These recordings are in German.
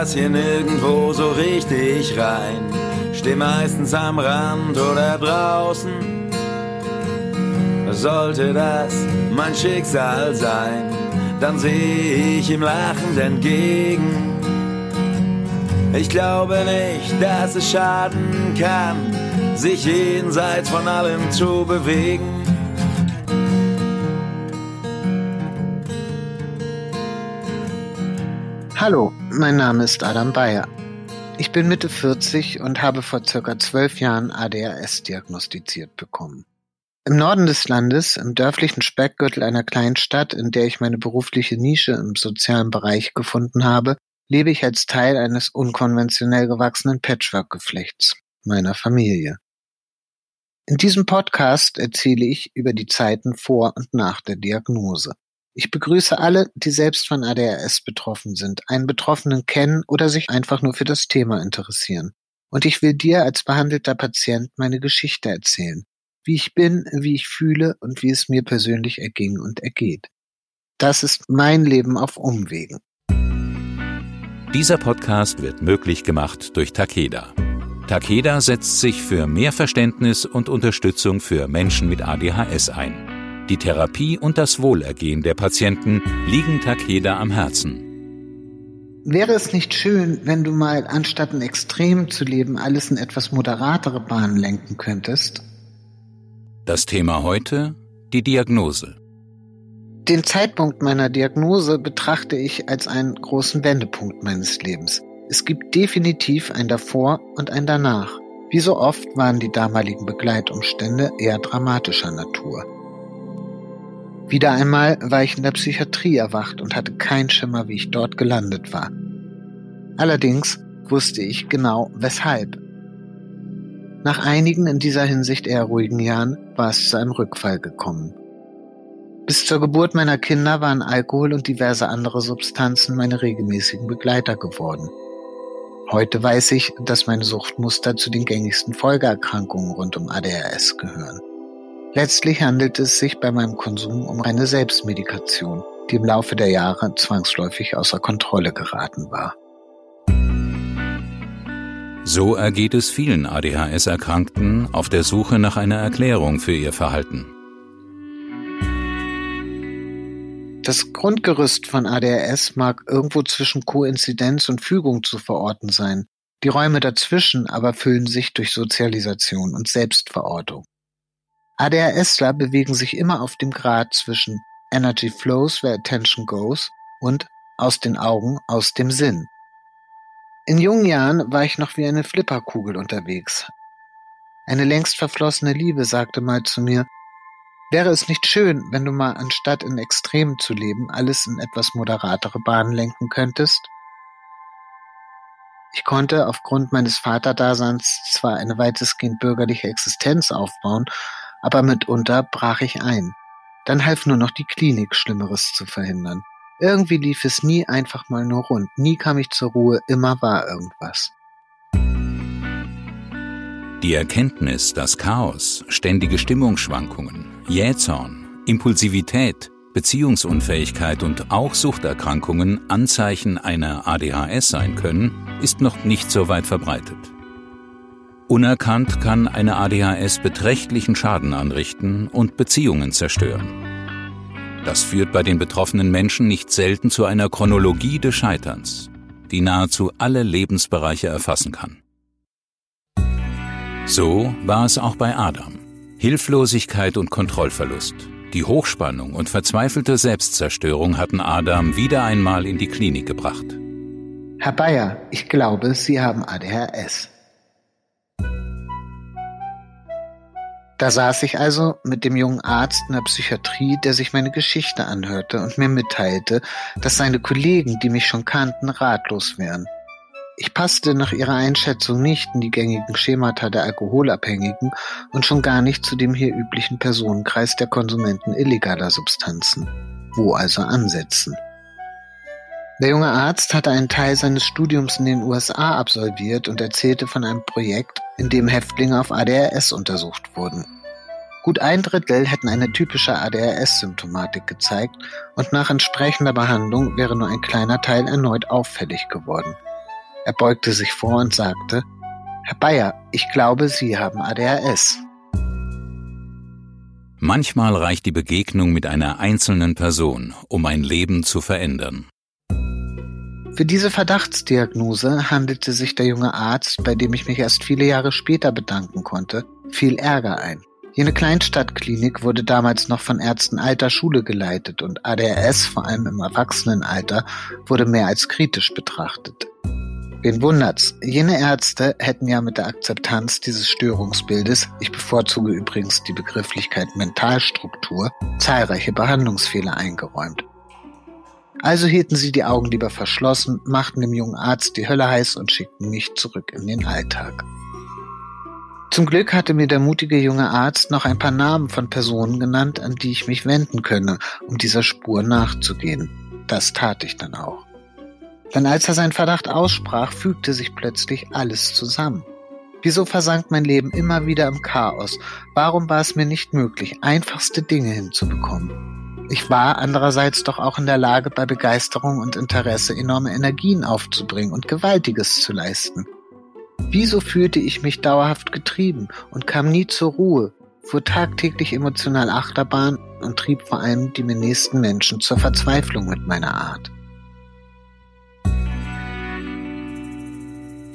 Pass hier nirgendwo so richtig rein. Steh meistens am Rand oder draußen. Sollte das mein Schicksal sein, dann sehe ich ihm lachend entgegen. Ich glaube nicht, dass es schaden kann, sich jenseits von allem zu bewegen. Hallo, mein Name ist Adam Bayer. Ich bin Mitte 40 und habe vor circa zwölf Jahren ADHS diagnostiziert bekommen. Im Norden des Landes, im dörflichen Speckgürtel einer kleinen Stadt, in der ich meine berufliche Nische im sozialen Bereich gefunden habe, lebe ich als Teil eines unkonventionell gewachsenen Patchwork-Geflechts, meiner Familie. In diesem Podcast erzähle ich über die Zeiten vor und nach der Diagnose. Ich begrüße alle, die selbst von ADHS betroffen sind, einen Betroffenen kennen oder sich einfach nur für das Thema interessieren. Und ich will dir als behandelter Patient meine Geschichte erzählen, wie ich bin, wie ich fühle und wie es mir persönlich erging und ergeht. Das ist mein Leben auf Umwegen. Dieser Podcast wird möglich gemacht durch Takeda. Takeda setzt sich für mehr Verständnis und Unterstützung für Menschen mit ADHS ein. Die Therapie und das Wohlergehen der Patienten liegen Takeda am Herzen. Wäre es nicht schön, wenn du mal anstatt in Extrem zu leben, alles in etwas moderatere Bahnen lenken könntest? Das Thema heute, die Diagnose. Den Zeitpunkt meiner Diagnose betrachte ich als einen großen Wendepunkt meines Lebens. Es gibt definitiv ein Davor und ein Danach. Wie so oft waren die damaligen Begleitumstände eher dramatischer Natur. Wieder einmal war ich in der Psychiatrie erwacht und hatte keinen Schimmer, wie ich dort gelandet war. Allerdings wusste ich genau weshalb. Nach einigen in dieser Hinsicht eher ruhigen Jahren war es zu einem Rückfall gekommen. Bis zur Geburt meiner Kinder waren Alkohol und diverse andere Substanzen meine regelmäßigen Begleiter geworden. Heute weiß ich, dass meine Suchtmuster zu den gängigsten Folgeerkrankungen rund um ADHS gehören. Letztlich handelt es sich bei meinem Konsum um eine Selbstmedikation, die im Laufe der Jahre zwangsläufig außer Kontrolle geraten war. So ergeht es vielen ADHS-Erkrankten auf der Suche nach einer Erklärung für ihr Verhalten. Das Grundgerüst von ADHS mag irgendwo zwischen Koinzidenz und Fügung zu verorten sein. Die Räume dazwischen aber füllen sich durch Sozialisation und Selbstverortung. ADHSler bewegen sich immer auf dem Grad zwischen Energy flows where attention goes und aus den Augen, aus dem Sinn. In jungen Jahren war ich noch wie eine Flipperkugel unterwegs. Eine längst verflossene Liebe sagte mal zu mir, wäre es nicht schön, wenn du mal anstatt in Extremen zu leben, alles in etwas moderatere Bahnen lenken könntest? Ich konnte aufgrund meines Vaterdaseins zwar eine weitestgehend bürgerliche Existenz aufbauen, aber mitunter brach ich ein. Dann half nur noch die Klinik, Schlimmeres zu verhindern. Irgendwie lief es nie einfach mal nur rund, nie kam ich zur Ruhe, immer war irgendwas. Die Erkenntnis, dass Chaos, ständige Stimmungsschwankungen, Jähzorn, Impulsivität, Beziehungsunfähigkeit und auch Suchterkrankungen Anzeichen einer ADHS sein können, ist noch nicht so weit verbreitet. Unerkannt kann eine ADHS beträchtlichen Schaden anrichten und Beziehungen zerstören. Das führt bei den betroffenen Menschen nicht selten zu einer Chronologie des Scheiterns, die nahezu alle Lebensbereiche erfassen kann. So war es auch bei Adam. Hilflosigkeit und Kontrollverlust, die Hochspannung und verzweifelte Selbstzerstörung hatten Adam wieder einmal in die Klinik gebracht. Herr Bayer, ich glaube, Sie haben ADHS. Da saß ich also mit dem jungen Arzt in der Psychiatrie, der sich meine Geschichte anhörte und mir mitteilte, dass seine Kollegen, die mich schon kannten, ratlos wären. Ich passte nach ihrer Einschätzung nicht in die gängigen Schemata der Alkoholabhängigen und schon gar nicht zu dem hier üblichen Personenkreis der Konsumenten illegaler Substanzen. Wo also ansetzen? Der junge Arzt hatte einen Teil seines Studiums in den USA absolviert und erzählte von einem Projekt, in dem Häftlinge auf ADHS untersucht wurden. Gut ein Drittel hätten eine typische ADHS-Symptomatik gezeigt und nach entsprechender Behandlung wäre nur ein kleiner Teil erneut auffällig geworden. Er beugte sich vor und sagte, Herr Bayer, ich glaube, Sie haben ADHS. Manchmal reicht die Begegnung mit einer einzelnen Person, um ein Leben zu verändern. Für diese Verdachtsdiagnose handelte sich der junge Arzt, bei dem ich mich erst viele Jahre später bedanken konnte, viel Ärger ein. Jene Kleinstadtklinik wurde damals noch von Ärzten alter Schule geleitet und ADHS, vor allem im Erwachsenenalter, wurde mehr als kritisch betrachtet. Wen wundert's? Jene Ärzte hätten ja mit der Akzeptanz dieses Störungsbildes, ich bevorzuge übrigens die Begrifflichkeit Mentalstruktur, zahlreiche Behandlungsfehler eingeräumt. Also hielten sie die Augen lieber verschlossen, machten dem jungen Arzt die Hölle heiß und schickten mich zurück in den Alltag. Zum Glück hatte mir der mutige junge Arzt noch ein paar Namen von Personen genannt, an die ich mich wenden könne, um dieser Spur nachzugehen. Das tat ich dann auch. Denn als er seinen Verdacht aussprach, fügte sich plötzlich alles zusammen. Wieso versank mein Leben immer wieder im Chaos? Warum war es mir nicht möglich, einfachste Dinge hinzubekommen? Ich war andererseits doch auch in der Lage, bei Begeisterung und Interesse enorme Energien aufzubringen und Gewaltiges zu leisten. Wieso fühlte ich mich dauerhaft getrieben und kam nie zur Ruhe, fuhr tagtäglich emotional Achterbahn und trieb vor allem die mir nächsten Menschen zur Verzweiflung mit meiner Art?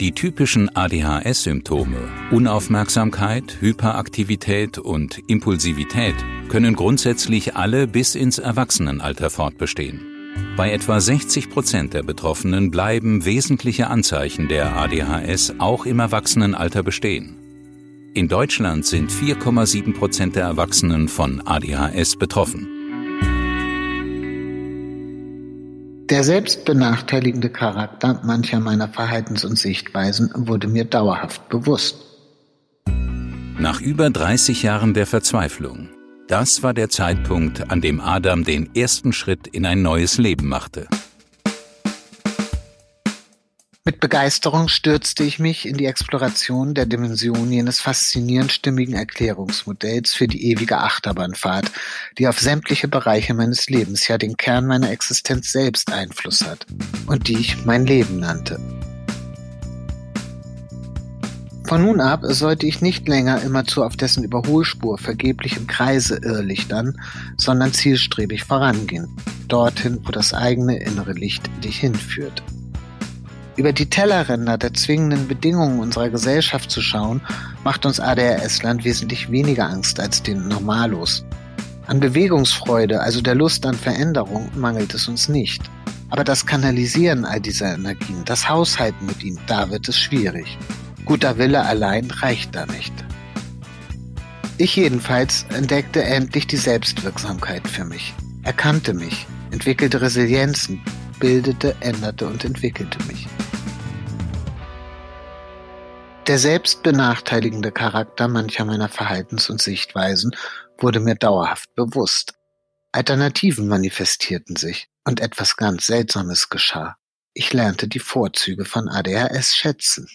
Die typischen ADHS-Symptome Unaufmerksamkeit, Hyperaktivität und Impulsivität können grundsätzlich alle bis ins Erwachsenenalter fortbestehen. Bei etwa 60 Prozent der Betroffenen bleiben wesentliche Anzeichen der ADHS auch im Erwachsenenalter bestehen. In Deutschland sind 4,7 Prozent der Erwachsenen von ADHS betroffen. Der selbstbenachteiligende Charakter mancher meiner Verhaltens- und Sichtweisen wurde mir dauerhaft bewusst. Nach über 30 Jahren der Verzweiflung das war der Zeitpunkt, an dem Adam den ersten Schritt in ein neues Leben machte. Mit Begeisterung stürzte ich mich in die Exploration der Dimension jenes faszinierend stimmigen Erklärungsmodells für die ewige Achterbahnfahrt, die auf sämtliche Bereiche meines Lebens, ja den Kern meiner Existenz selbst Einfluss hat und die ich mein Leben nannte. Von nun ab sollte ich nicht länger immerzu auf dessen Überholspur vergeblich im Kreise irrlichtern, sondern zielstrebig vorangehen, dorthin, wo das eigene innere Licht dich hinführt. Über die Tellerränder der zwingenden Bedingungen unserer Gesellschaft zu schauen, macht uns ADHS-Land wesentlich weniger Angst als den Normalos. An Bewegungsfreude, also der Lust an Veränderung, mangelt es uns nicht. Aber das Kanalisieren all dieser Energien, das Haushalten mit ihnen, da wird es schwierig. Guter Wille allein reicht da nicht. Ich jedenfalls entdeckte endlich die Selbstwirksamkeit für mich, erkannte mich, entwickelte Resilienzen, bildete, änderte und entwickelte mich. Der selbstbenachteiligende Charakter mancher meiner Verhaltens- und Sichtweisen wurde mir dauerhaft bewusst. Alternativen manifestierten sich und etwas ganz Seltsames geschah. Ich lernte die Vorzüge von ADHS schätzen.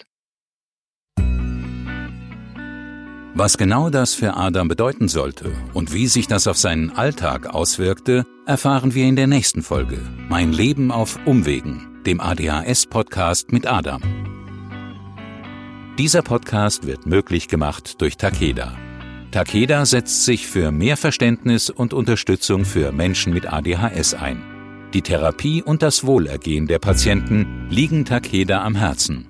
Was genau das für Adam bedeuten sollte und wie sich das auf seinen Alltag auswirkte, erfahren wir in der nächsten Folge. Mein Leben auf Umwegen, dem ADHS-Podcast mit Adam. Dieser Podcast wird möglich gemacht durch Takeda. Takeda setzt sich für mehr Verständnis und Unterstützung für Menschen mit ADHS ein. Die Therapie und das Wohlergehen der Patienten liegen Takeda am Herzen.